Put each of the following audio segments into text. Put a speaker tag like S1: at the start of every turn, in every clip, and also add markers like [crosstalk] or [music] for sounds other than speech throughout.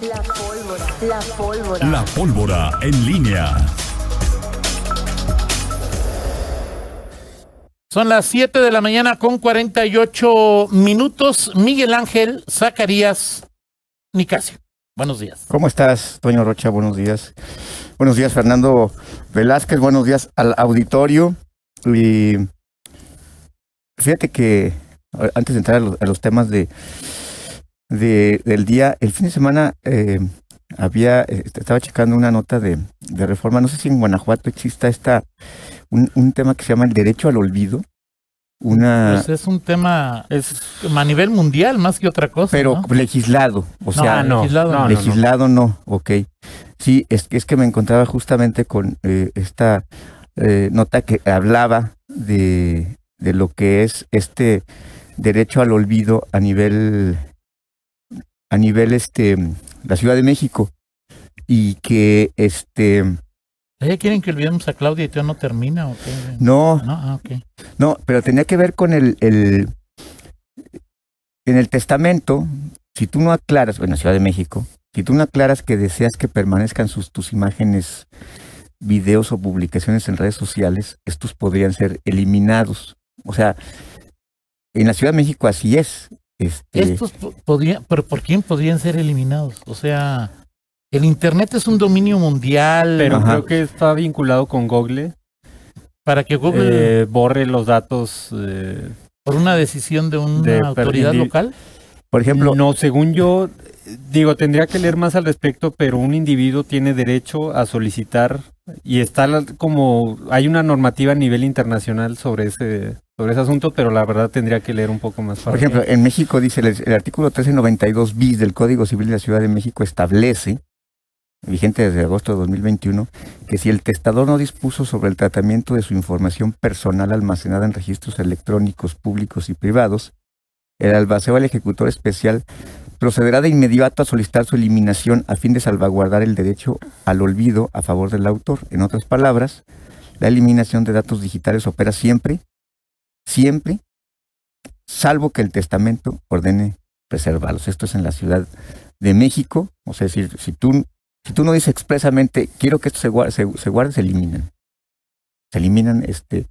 S1: La pólvora. La pólvora.
S2: La pólvora en línea.
S3: Son las 7 de la mañana con 48 minutos. Miguel Ángel Zacarías Nicasio. Buenos días.
S4: ¿Cómo estás, Toño Rocha? Buenos días. Buenos días, Fernando Velázquez. Buenos días al auditorio. Y fíjate que antes de entrar a los, a los temas de, de- del día, el fin de semana eh, había eh, estaba checando una nota de, de reforma. No sé si en Guanajuato exista esta un, un tema que se llama el derecho al olvido. Una
S3: Pues es un tema es a nivel mundial más que otra cosa.
S4: pero
S3: ¿no?
S4: legislado, o sea,
S3: no, legislado no.
S4: legislado no, ok. Sí, es que es que me encontraba justamente con eh, esta eh, nota que hablaba de, de lo que es este derecho al olvido a nivel a nivel este la Ciudad de México y que este
S3: ¿Ya quieren que olvidemos a Claudia y todavía no termina o qué?
S4: no
S3: No, ah.
S4: No, pero tenía que ver con el, el en el testamento, si tú no aclaras, bueno, Ciudad de México, si tú no aclaras que deseas que permanezcan sus, tus imágenes, videos o publicaciones en redes sociales, estos podrían ser eliminados. O sea, en la Ciudad de México así es. Este,
S3: Estos po- podrían, pero ¿por quién podrían ser eliminados? O sea, el Internet es un dominio mundial
S5: Pero
S4: Ajá.
S5: creo que está vinculado con Google.
S3: para que Google,
S5: Eh, borre los datos. eh,
S3: por una decisión de una
S5: de-
S3: autoridad local,
S4: por ejemplo,
S5: no, según yo, digo, tendría que leer más al respecto, pero un individuo tiene derecho a solicitar y está como hay una normativa a nivel internacional sobre ese sobre ese asunto, pero la verdad tendría que leer un poco más.
S4: Por ejemplo, en México dice el, el artículo 1392 bis del Código Civil de la Ciudad de México establece, vigente desde agosto de 2021, que si el testador no dispuso sobre el tratamiento de su información personal almacenada en registros electrónicos públicos y privados, el albaceo al ejecutor especial procederá de inmediato a solicitar su eliminación a fin de salvaguardar el derecho al olvido a favor del autor. En otras palabras, la eliminación de datos digitales opera siempre, siempre salvo que el testamento ordene preservarlos. Esto es en la Ciudad de México. O sea, decir, si tú, si tú no dices expresamente, quiero que esto se guarde, se, se guarde, se eliminan. Se eliminan este,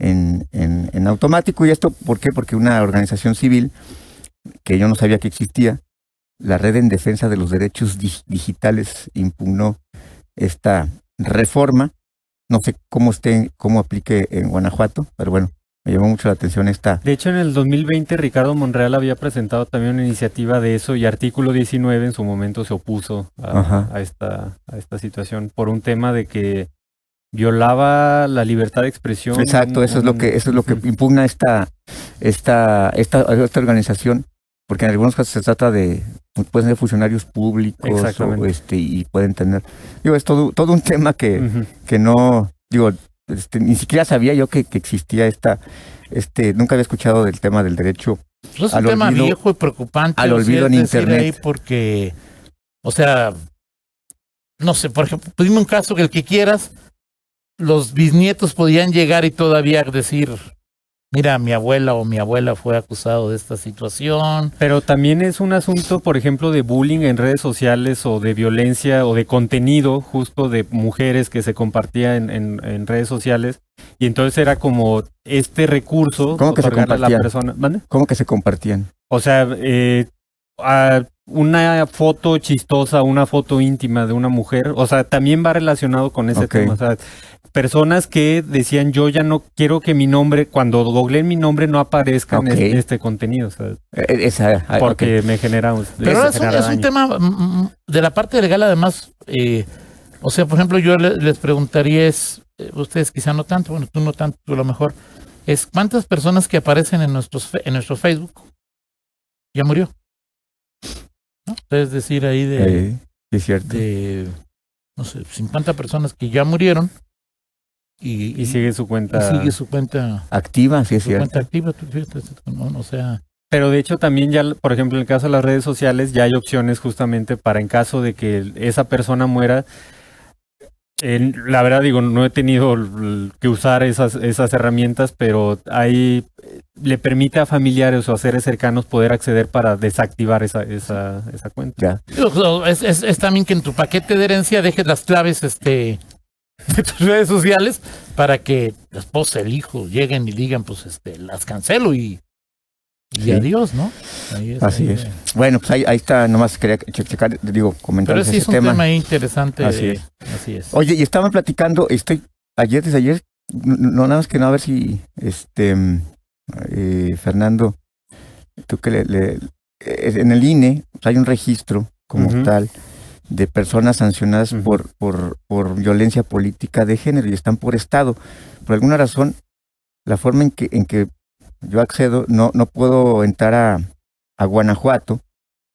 S4: en, en, en automático. ¿Y esto por qué? Porque una organización civil, que yo no sabía que existía, la Red en Defensa de los Derechos Dig- Digitales impugnó esta reforma. No sé cómo esté, cómo aplique en Guanajuato, pero bueno, me llamó mucho la atención esta,
S5: De hecho, en el 2020 Ricardo Monreal había presentado también una iniciativa de eso y artículo 19 en su momento se opuso a, a esta, a esta situación por un tema de que violaba la libertad de expresión.
S4: Exacto,
S5: un-
S4: eso es lo
S5: un-
S4: que eso es lo que impugna esta esta esta esta organización, porque en algunos casos se trata de pueden ser funcionarios públicos o, este y pueden tener digo es todo todo un tema que, que no digo este, ni siquiera sabía yo que, que existía esta este nunca había escuchado del tema del derecho
S3: Pues es
S4: Al
S3: un tema viejo y preocupante.
S4: al
S3: o sea,
S4: olvido en Internet.
S3: porque, o sea, no sé, por ejemplo, dime un caso que el que quieras, los bisnietos podían llegar y todavía decir, mira, mi abuela o mi abuela fue acusado de esta situación.
S5: Pero también es un asunto, por ejemplo, de bullying en redes sociales o de violencia o de contenido justo de mujeres que se compartía en, en- en redes sociales. Y entonces era como este recurso
S4: ¿Cómo que se
S5: a la
S4: compartían?
S5: persona. ¿Mande?
S4: cómo que se compartían
S5: O sea, eh, a una foto chistosa, una foto íntima de una mujer, o sea, también va relacionado con ese tema. O sea, personas que decían, yo ya no quiero que mi nombre, cuando googleen mi nombre, no aparezca en este, este contenido, o sea,
S4: Eh, esa ah,
S5: porque me genera...
S3: Pero ahora es, un-
S5: genera
S3: es un
S5: daño.
S3: tema mm, mm, de la parte legal, además, eh, o sea, por ejemplo, yo le- les preguntaría, es, eh, ustedes quizá no tanto, bueno, tú no tanto, tú a lo mejor, es cuántas personas que aparecen en, nuestros, fe- en nuestro Facebook ya murió. ¿No? Es decir, ahí de,
S4: Eh, sí, es cierto
S3: de, no sé, 50 personas que ya murieron y,
S5: Y sigue su
S3: y
S5: cuenta.
S3: sigue su cuenta,
S4: activa sí es
S3: su
S4: cierto
S3: cuenta activa. O sea,
S5: Pero de hecho también ya, por ejemplo, en el caso de las redes sociales, ya hay opciones justamente para en caso de que esa persona muera, la verdad digo, no he tenido que usar esas, esas herramientas, pero ahí eh, le permite a familiares o a seres cercanos poder acceder para desactivar esa, esa, esa cuenta.
S4: Ya.
S3: Es- es también que en tu paquete de herencia dejes las claves este, [laughs] de tus redes sociales para que la esposa, el hijo lleguen y digan, pues este, las cancelo y, y
S4: Sí.
S3: adiós, ¿no? Ahí
S4: Así
S3: ahí,
S4: es. Bueno, pues ahí, ahí está, nomás quería che- checar, digo, comentar
S3: Pero sí
S4: ese
S3: es un
S4: tema.
S3: interesante.
S4: Así es.
S3: Así es.
S4: Oye, y estaban platicando, estoy, ayer, desde ayer, no, nada más que no, a ver si, este, mm, eh, Fernando, tú que le, le- eh, en el INE pues, hay un registro como
S5: Ujú.
S4: tal de personas sancionadas por, por, por violencia política de género y están por estado. Por alguna razón, la forma en que, en que yo accedo, no, no puedo entrar a, a Guanajuato,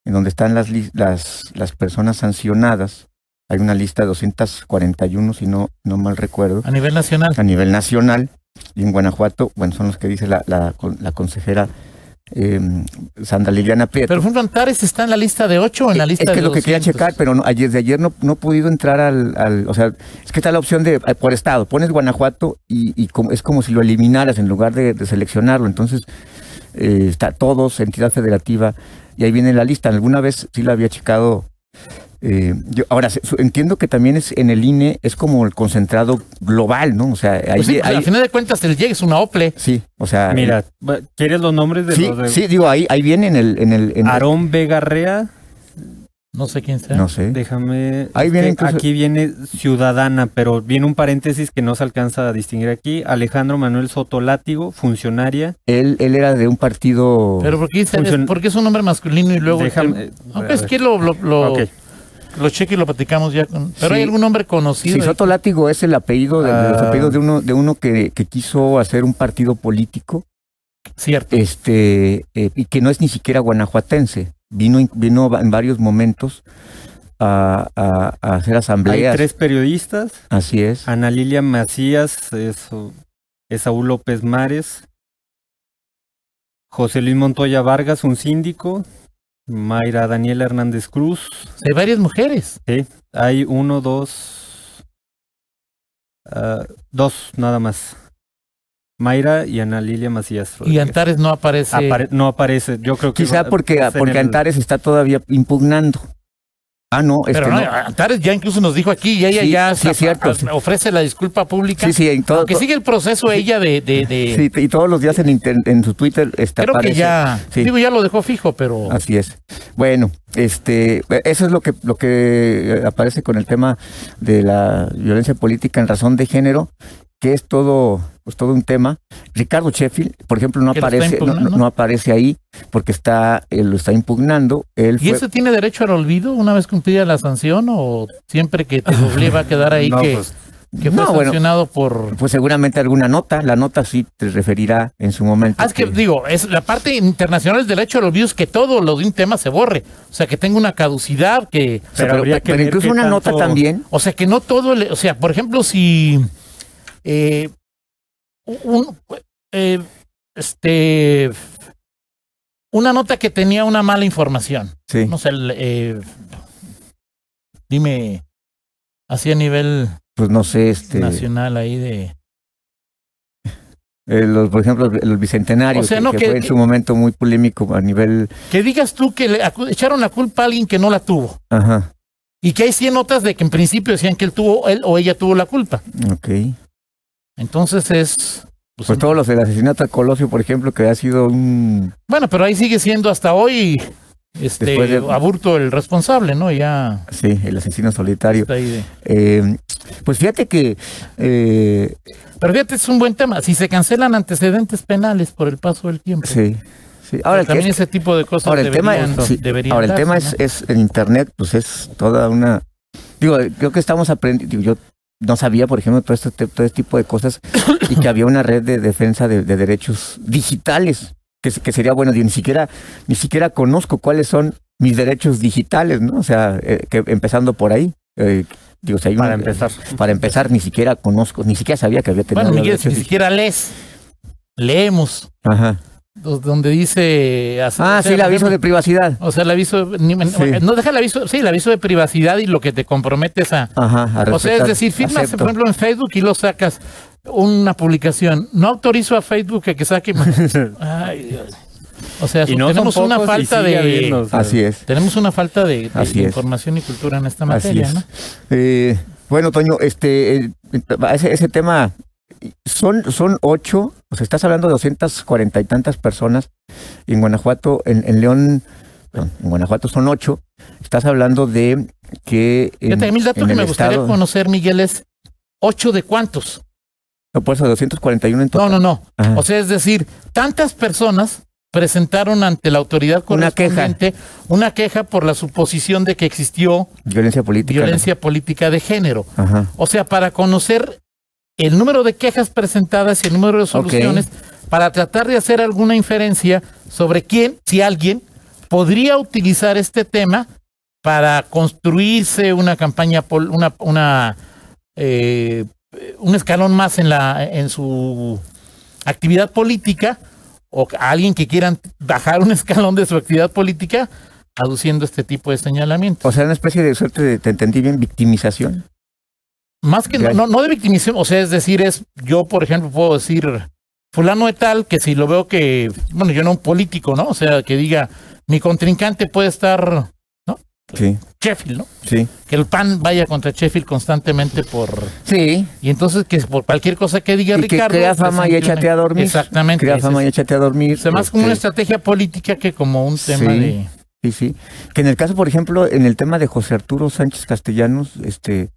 S4: en donde están las, las, las personas sancionadas. Hay una lista de 241, si no, no mal recuerdo,
S3: A nivel nacional.
S4: a nivel nacional. Y en Guanajuato, bueno, son los que dice la, la, la consejera eh, Sandra Liliana Prieto.
S3: Pero, Antares está en la lista de 8 o en la lista
S4: es que
S3: de
S4: es lo que quería
S3: 200?
S4: checar, pero no, ayer, desde ayer no, no he podido entrar al, al- O sea, es que está la opción de eh, por estado. Pones Guanajuato y, y como, es como si lo eliminaras en lugar de, de seleccionarlo. Entonces, eh, está todos, entidad federativa, y ahí viene la lista. Alguna vez sí la había checado. Eh, yo, ahora, entiendo que también es en el INE, es como el concentrado global, ¿no? O sea, ahí,
S3: Pues sí, pues,
S4: ahí-
S3: al final de cuentas, el llegue es una OPLE.
S4: sí, o sea.
S5: Mira, ¿quieres los nombres de
S4: sí,
S5: los de
S4: sí, digo, ahí, ahí viene en el. En el, en el-
S5: Aarón Vegarrea?
S3: No sé quién sea.
S4: no sé.
S5: Déjame.
S4: Ahí viene incluso-
S5: Aquí viene ciudadana, pero viene un paréntesis que no se alcanza a distinguir aquí. Alejandro Manuel Soto Látigo, funcionaria.
S4: Él, él era de un partido.
S3: Pero ¿por qué,
S5: Funcion-
S3: es, porque es un nombre masculino y luego...
S5: Déjame-
S3: el- aunque
S5: ver.
S3: es que lo, lo, lo,
S5: Ok.
S3: Lo cheque y lo platicamos ya. Con, pero
S4: Sí.
S3: hay algún nombre conocido.
S4: Sí? Soto Látigo es el apellido de, los
S5: Ah.
S4: apellidos de uno, de uno que, que quiso hacer un partido político,
S3: Cierto.
S4: este, eh, y que no es ni siquiera guanajuatense. Vino, in- vino en varios momentos a, a- a hacer
S5: Hay
S4: asambleas.
S5: tres periodistas.
S4: Así es.
S5: Ana Lilia Macías, es, es Saúl López Mares. José Luis Montoya Vargas, un síndico. Mayra Daniela Hernández Cruz.
S3: Hay varias mujeres.
S5: Hay uno, dos. ah, dos, nada más. Mayra y Ana Lilia Macías.
S3: Y. Antares no aparece.
S5: Apare- no aparece, yo creo que.
S4: Quizá porque, porque
S5: el-
S4: Antares está todavía impugnando. Ah, no, es
S3: pero
S4: que
S3: no,
S4: no.
S3: Antares ya incluso nos dijo aquí y ella
S4: Sí,
S3: ya
S4: sí, sí.
S3: ofrece la disculpa pública.
S4: Sí, sí, en todo,
S3: Aunque sigue el proceso ella de... de, de-
S4: sí, y todos los días en, inter- en su Twitter está
S3: creo que
S4: aparece.
S3: ya...
S4: Sí.
S3: Digo, ya lo dejó fijo, pero...
S4: Así es. Bueno, este, eso es lo que lo que eh, aparece con el tema de la violencia política en razón de género, que es todo, pues todo un tema. Ricardo Sheffield, por ejemplo, no aparece, no, aparece ahí porque está, él lo está impugnando. Él
S3: ¿Y
S4: fue,
S3: ese tiene derecho al olvido una vez cumplida la sanción o siempre que te doble va a quedar ahí [laughs]
S5: No,
S3: que,
S5: pues,
S3: que fue
S4: No, bueno.
S3: sancionado por...
S4: pues seguramente alguna nota, la nota sí te referirá en su momento.
S3: Ah, es que digo, es la parte internacional del derecho al olvido es que todo lo de un tema se borre. O sea, que tenga una caducidad, que...
S4: O sea,
S5: pero
S4: pero,
S5: habría que
S4: pero
S5: ver
S4: incluso una nota también.
S3: O sea, que no todo... o sea, por ejemplo, si... eh, un, eh, este... Una nota que tenía una mala información.
S4: Sí.
S3: No sé, el, eh, dime, así a nivel
S4: Pues no sé, este,
S3: nacional ahí de...
S4: eh, los, por ejemplo, el bicentenario,
S3: O sea,
S4: que,
S3: no,
S4: que
S3: que-
S4: fue en su momento muy polémico a nivel,
S3: Que digas tú que le echaron la culpa a alguien que no la tuvo.
S4: ajá,
S3: Y que hay 100 notas de que en principio decían que él tuvo, él o ella tuvo la culpa.
S4: ok.
S3: Entonces es. pues,
S4: Pues todos los del asesinato a Colosio, por ejemplo, que ha sido un...
S3: Bueno, pero ahí sigue siendo hasta hoy este
S4: de-
S3: Aburto el responsable, ¿no? Ya
S4: Sí, el asesino solitario.
S3: de-
S4: Eh, pues fíjate que... eh,
S3: Pero fíjate, es un buen tema. Si se cancelan antecedentes penales por el paso del tiempo.
S4: sí, sí. Ahora, el, que-
S3: también ese tipo de cosas
S4: ahora, el tema,
S3: deberían,
S4: es, sí,
S3: deberían
S4: ahora, el
S3: darse,
S4: tema
S3: ¿no?
S4: es, es en Internet, pues es toda una... Digo, creo que estamos aprendiendo... Yo no sabía, por ejemplo, todo este, todo este tipo de cosas y que había una red de defensa de, de derechos digitales, que, que sería bueno. Yo ni siquiera, ni siquiera conozco cuáles son mis derechos digitales, ¿no? O sea, eh, que empezando por ahí. eh, digo, hay
S5: Para empezar.
S4: Para empezar, ni siquiera conozco, ni siquiera sabía que había tenido
S3: Bueno, Miguel, ni siquiera lees, leemos.
S4: Ajá.
S3: Do- donde dice...
S4: Ah,
S3: sea,
S4: sí, el aviso
S3: ejemplo,
S4: de privacidad.
S3: O sea, el aviso... ni- No deja el aviso... Sí, el aviso de privacidad y lo que te comprometes a...
S4: Ajá, a
S3: O sea, es
S4: respetar.
S3: decir, firmas,
S4: Acepto.
S3: por ejemplo, en Facebook y lo sacas una publicación. No autorizo a Facebook a que saque... [laughs] Ay, Dios. O sea,
S5: no
S3: tenemos una falta de...
S5: habiendo, o sea,
S4: Así es.
S3: Tenemos una falta de, de
S4: Así es.
S3: información y cultura en esta
S4: Así
S3: materia,
S4: es.
S3: ¿no?
S4: Eh, bueno, Toño, este, eh, ese, ese tema, son, son ocho, o sea, estás hablando de 240 y tantas personas, y en Guanajuato, en, en León, perdón, en Guanajuato son ocho, estás hablando de que... en-
S3: mí el dato
S4: en
S3: que
S4: el
S3: me gustaría
S4: estado-
S3: conocer, Miguel, es ¿ocho de cuántos?
S4: No, por eso, 241 en
S3: No,
S4: total.
S3: no, no.
S4: Ajá.
S3: O sea, es decir, tantas personas presentaron ante la autoridad
S4: Una queja.
S3: correspondiente una queja por la suposición de que existió
S4: Violencia política.
S3: violencia política de género.
S4: Ajá.
S3: O sea, para conocer el número de quejas presentadas y el número de resoluciones, para tratar de hacer alguna inferencia sobre quién, si alguien, podría utilizar este tema para construirse una campaña, pol- una, una eh, un escalón más en la en su actividad política o a alguien que quieran bajar un [laughs] escalón de su actividad política aduciendo este tipo de señalamientos.
S4: O sea, una especie de suerte de, te entendí bien, victimización.
S3: Más que no, no, no de victimización, o sea, es decir, es yo, por ejemplo, puedo decir fulano de tal que si lo veo que, bueno, yo no un político, ¿no? O sea, que diga mi contrincante puede estar
S4: Sí,
S3: Sheffield, ¿no?
S4: sí.
S3: Que el PAN vaya contra Sheffield constantemente por
S4: Sí,
S3: y entonces que por cualquier cosa que diga
S4: y que
S3: Ricardo
S4: crea fama y échate a dormir.
S3: Exactamente.
S4: Crea fama y échate a dormir.
S3: o sea, más como una estrategia política que como un tema
S4: Sí.
S3: de
S4: Sí, sí. Que en el caso, por ejemplo, en el tema de José Arturo Sánchez Castellanos, este,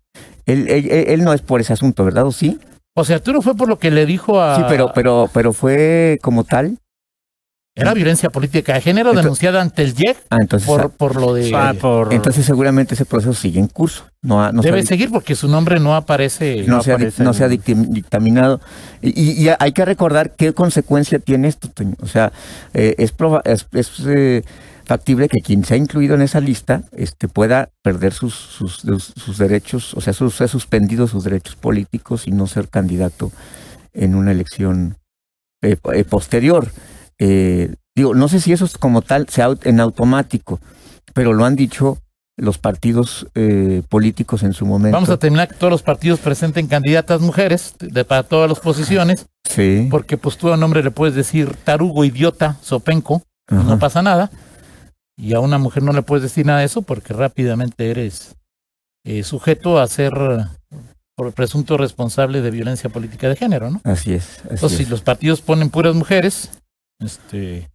S4: él, él, él- él no es por ese asunto, ¿verdad? ¿O sí?
S3: José Arturo fue por lo que le dijo a
S4: Sí, pero, pero, pero fue como tal.
S3: era violencia política de género
S4: Entonces-
S3: denunciada ante el JEC
S4: Ah, entonces,
S3: por, por lo de
S5: ah, por-
S4: entonces seguramente ese proceso sigue en curso. No, ha- no se ha
S3: debe seguir porque su nombre no aparece
S4: no,
S5: no
S4: se ha, no
S5: en-
S4: se ha dictaminado. Y, y- y hay que recordar qué consecuencia tiene esto. Toño. O sea, eh, es, proba- es, es, eh, factible que quien se ha incluido en esa lista este, pueda perder sus, sus, sus- sus derechos, o sea, sus, ser suspendido sus derechos políticos y no ser candidato en una elección eh, eh, posterior. Eh, digo, no sé si eso es como tal sea en automático, pero lo han dicho los partidos eh, políticos en su momento.
S3: Vamos a terminar que todos los partidos presenten candidatas mujeres de, para todas las posiciones,
S4: Sí.
S3: porque pues tú a un hombre le puedes decir tarugo, idiota, sopenco,
S4: Ajá.
S3: no pasa nada. Y a una mujer no le puedes decir nada de eso porque rápidamente eres eh, sujeto a ser por presunto responsable de violencia política de género, ¿no?
S4: Así es. Así
S3: Entonces,
S4: es.
S3: si los partidos ponen puras mujeres, este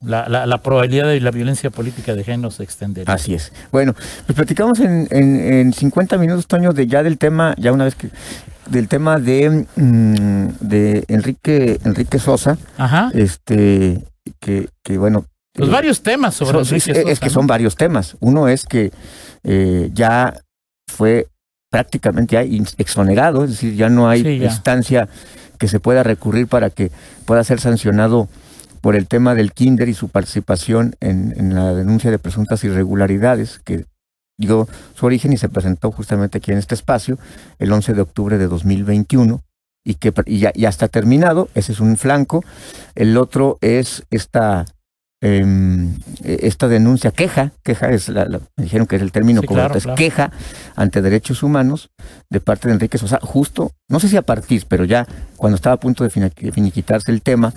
S3: la, la, la probabilidad de la violencia política de género se extendería.
S4: Así es. Bueno, pues platicamos en, en, en 50 minutos, Toño, de ya del tema, ya una vez que, del tema de, mm, de Enrique, Enrique Sosa,
S3: Ajá.
S4: este, que, que bueno.
S3: Pues
S4: eh,
S3: varios temas sobre
S4: son-
S3: Enrique
S4: es, que
S3: ¿no?
S4: son varios temas. Uno es que eh, ya fue prácticamente ya exonerado, es decir, ya no hay
S3: Sí, ya.
S4: instancia que se pueda recurrir para que pueda ser sancionado por el tema del kinder y su participación en, en la denuncia de presuntas irregularidades que dio su origen y se presentó justamente aquí en este espacio el 11 de octubre de 2021 y que y ya, ya está terminado, ese es un flanco. El otro es esta eh, esta denuncia, queja, queja es la, la- me dijeron que es el término
S3: Sí,
S4: correcto,
S3: claro,
S4: es
S3: claro.
S4: queja ante derechos humanos de parte de Enrique Sosa, justo, no sé si a partir, pero ya cuando estaba a punto de finiquitarse el tema,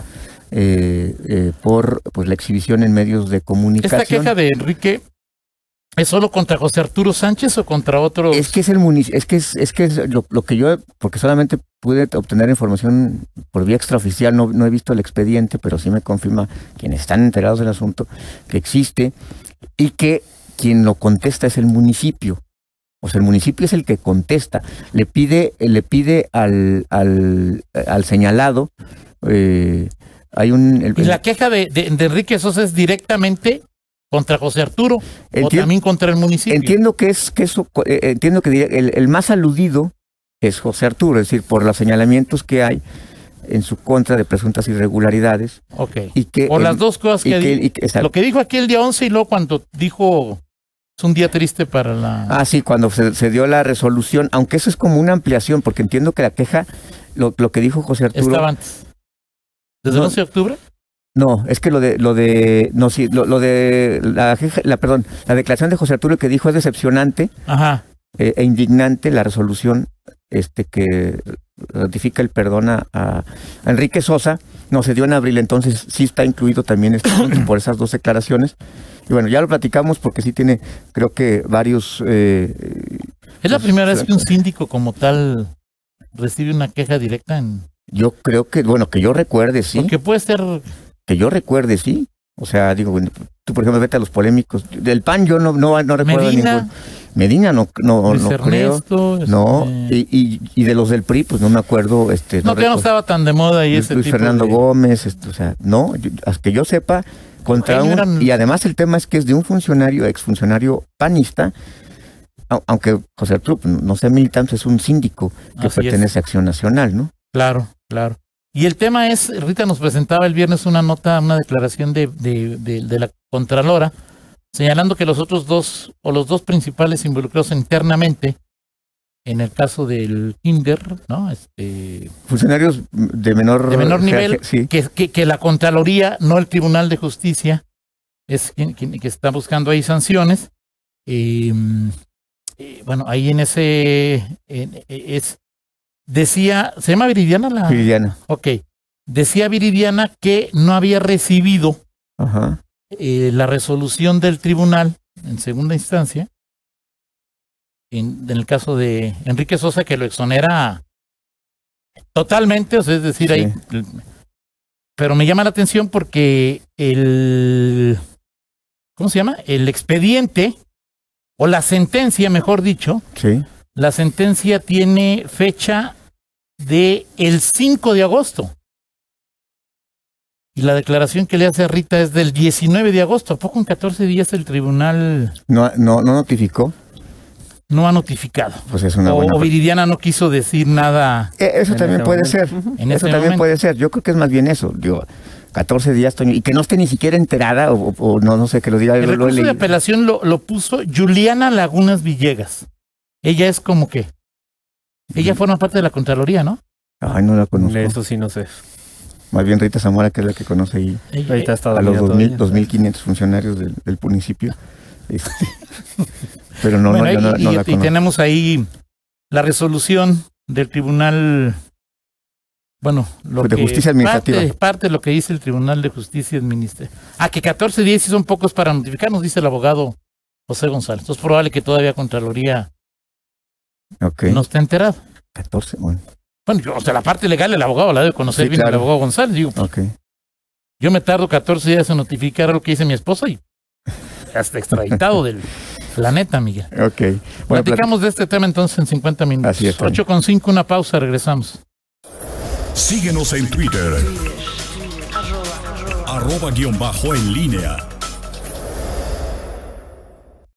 S4: eh, eh, por pues la exhibición en medios de comunicación.
S3: Esta queja de Enrique es solo contra José Arturo Sánchez o contra otros.
S4: Es que es el munici- es que es, es que es lo, lo que yo, porque solamente pude obtener información por vía extraoficial, no, no he visto el expediente, pero sí me confirma quienes están enterados del asunto que existe y que quien lo contesta es el municipio. O sea, el municipio es el que contesta, le pide, le pide al, al, al señalado, eh, hay un el-
S3: y la queja de, de- de Enrique Sosa es directamente contra José Arturo o
S4: Entien-
S3: también contra el municipio.
S4: Entiendo que es que eso, eh, entiendo que el, el más aludido es José Arturo, es decir, por los señalamientos que hay en su contra de presuntas irregularidades
S3: Ok.
S4: y que
S3: Por
S4: el-
S3: las dos cosas
S4: y
S3: que,
S4: y que-.
S3: Lo que dijo aquí el día 11 y luego cuando dijo es un día triste para la.
S4: Ah, sí, cuando se, se dio la resolución, aunque eso es como una ampliación, porque entiendo que la queja, lo, lo que dijo José Arturo,
S3: estaba antes. ¿Desde el
S4: No.
S3: 11 de octubre?
S4: No, es que lo de, lo de, no, sí, lo, lo de la, la, perdón, la declaración de José Arturo que dijo es decepcionante
S3: Ajá.
S4: eh, e indignante la resolución este que ratifica el perdón a, a Enrique Sosa, no se dio en abril, entonces sí está incluido también este punto por esas dos declaraciones. Y bueno, ya lo platicamos porque sí tiene, creo que varios... eh,
S3: Es la
S4: Pues,
S3: primera vez que un
S4: exacto.
S3: síndico como tal recibe una queja directa en...
S4: yo creo que, bueno, que yo recuerde, sí.
S3: Porque puede ser...
S4: Que yo recuerde, sí. O sea, digo, bueno, tú por ejemplo vete a los polémicos. Del PAN yo no, no, no recuerdo
S3: Medina,
S4: ningún. Medina no, no, no creo.
S3: Ernesto...
S4: No,
S3: este,
S4: y, y, y de los del PRI, pues no me acuerdo. Este,
S3: no, que no estaba tan de moda y
S4: Luis,
S3: ese
S4: Luis
S3: tipo
S4: Fernando
S3: de-
S4: Gómez, este, o sea, no, yo- hasta que yo sepa, contra
S3: Ahí
S4: un,
S3: eran-
S4: y además el tema es que es de un funcionario, exfuncionario panista, au- aunque José Arturo pues, no sea militante, es un síndico que
S3: Así es.
S4: pertenece a Acción Nacional, ¿no?
S3: Claro, claro. Y el tema es, Rita nos presentaba el viernes una nota, una declaración de, de, de- de la Contralora, señalando que los otros dos, o los dos principales involucrados internamente, en el caso del Kinder, ¿no? Este,
S4: Funcionarios de menor,
S3: De menor nivel,
S4: Sí,
S3: que, que, que la Contraloría, no el Tribunal de Justicia, es quien, quien- que está buscando ahí sanciones. Eh, eh, bueno, ahí en ese en- eh, es decía, se llama Viridiana la.
S4: Viridiana.
S3: Ok. Decía Viridiana que no había recibido
S4: Ajá.
S3: eh, la resolución del tribunal en segunda instancia, en, en el caso de Enrique Sosa, que lo exonera totalmente, o sea, es decir,
S4: Sí.
S3: ahí. Pero me llama la atención porque el. ¿Cómo se llama? El expediente, o la sentencia, mejor dicho,
S4: Sí.
S3: La sentencia tiene fecha de el 5 de agosto. Y la declaración que le hace a Rita es del 19 de agosto. ¿A poco en 14 días el tribunal
S4: No, no, no notificó.
S3: no ha notificado?
S4: Pues es una
S3: O,
S4: buena.
S3: o Viridiana no quiso decir nada
S4: Eh, Eso también puede
S5: momento.
S4: ser.
S3: en
S4: Eso también
S3: momento.
S4: puede ser. Yo creo que es más bien eso. Digo, 14 días, Toño, y que no esté ni siquiera enterada, o, o no, no sé, que lo diga.
S3: El
S4: lo- lo
S3: recurso de
S4: leído.
S3: apelación lo, lo puso Juliana Lagunas Villegas. Ella es como que. Ella forma parte de la Contraloría, ¿no?
S4: Ay, no la conozco.
S5: Eso sí no sé.
S4: Más bien Rita Zamora, que es la que conoce ahí
S5: Ahorita está
S4: a los
S5: dormida
S4: 2000,
S5: todavía.
S4: 2.500 funcionarios del, del municipio. Este, [laughs] pero no,
S3: Bueno,
S4: no, yo
S3: y-
S4: no,
S3: y,
S4: no
S3: y
S4: la conozco.
S3: tenemos ahí la resolución del tribunal. Bueno, lo
S4: De
S3: que
S4: justicia administrativa.
S3: Parte, parte de lo que dice el Tribunal de Justicia Administrativa. Ah, que 14 días sí son pocos para notificar, nos dice el abogado José González. Entonces, es probable que todavía Contraloría No esté enterado.
S4: 14, bueno,
S3: Bueno, yo, o sea, la parte legal el abogado la debe conocer
S4: Sí,
S3: bien el
S4: claro.
S3: abogado González. Digo,
S4: ok.
S3: yo me tardo 14 días en notificar lo que dice mi esposa y hasta extraditado del [laughs] planeta, Miguel.
S4: Ok. Bueno,
S3: Platicamos de este tema entonces en 50 minutos.
S4: Así es, Toño.
S3: 8 con 5, una pausa, regresamos.
S2: Síguenos en Twitter. Arroba guion bajo en línea.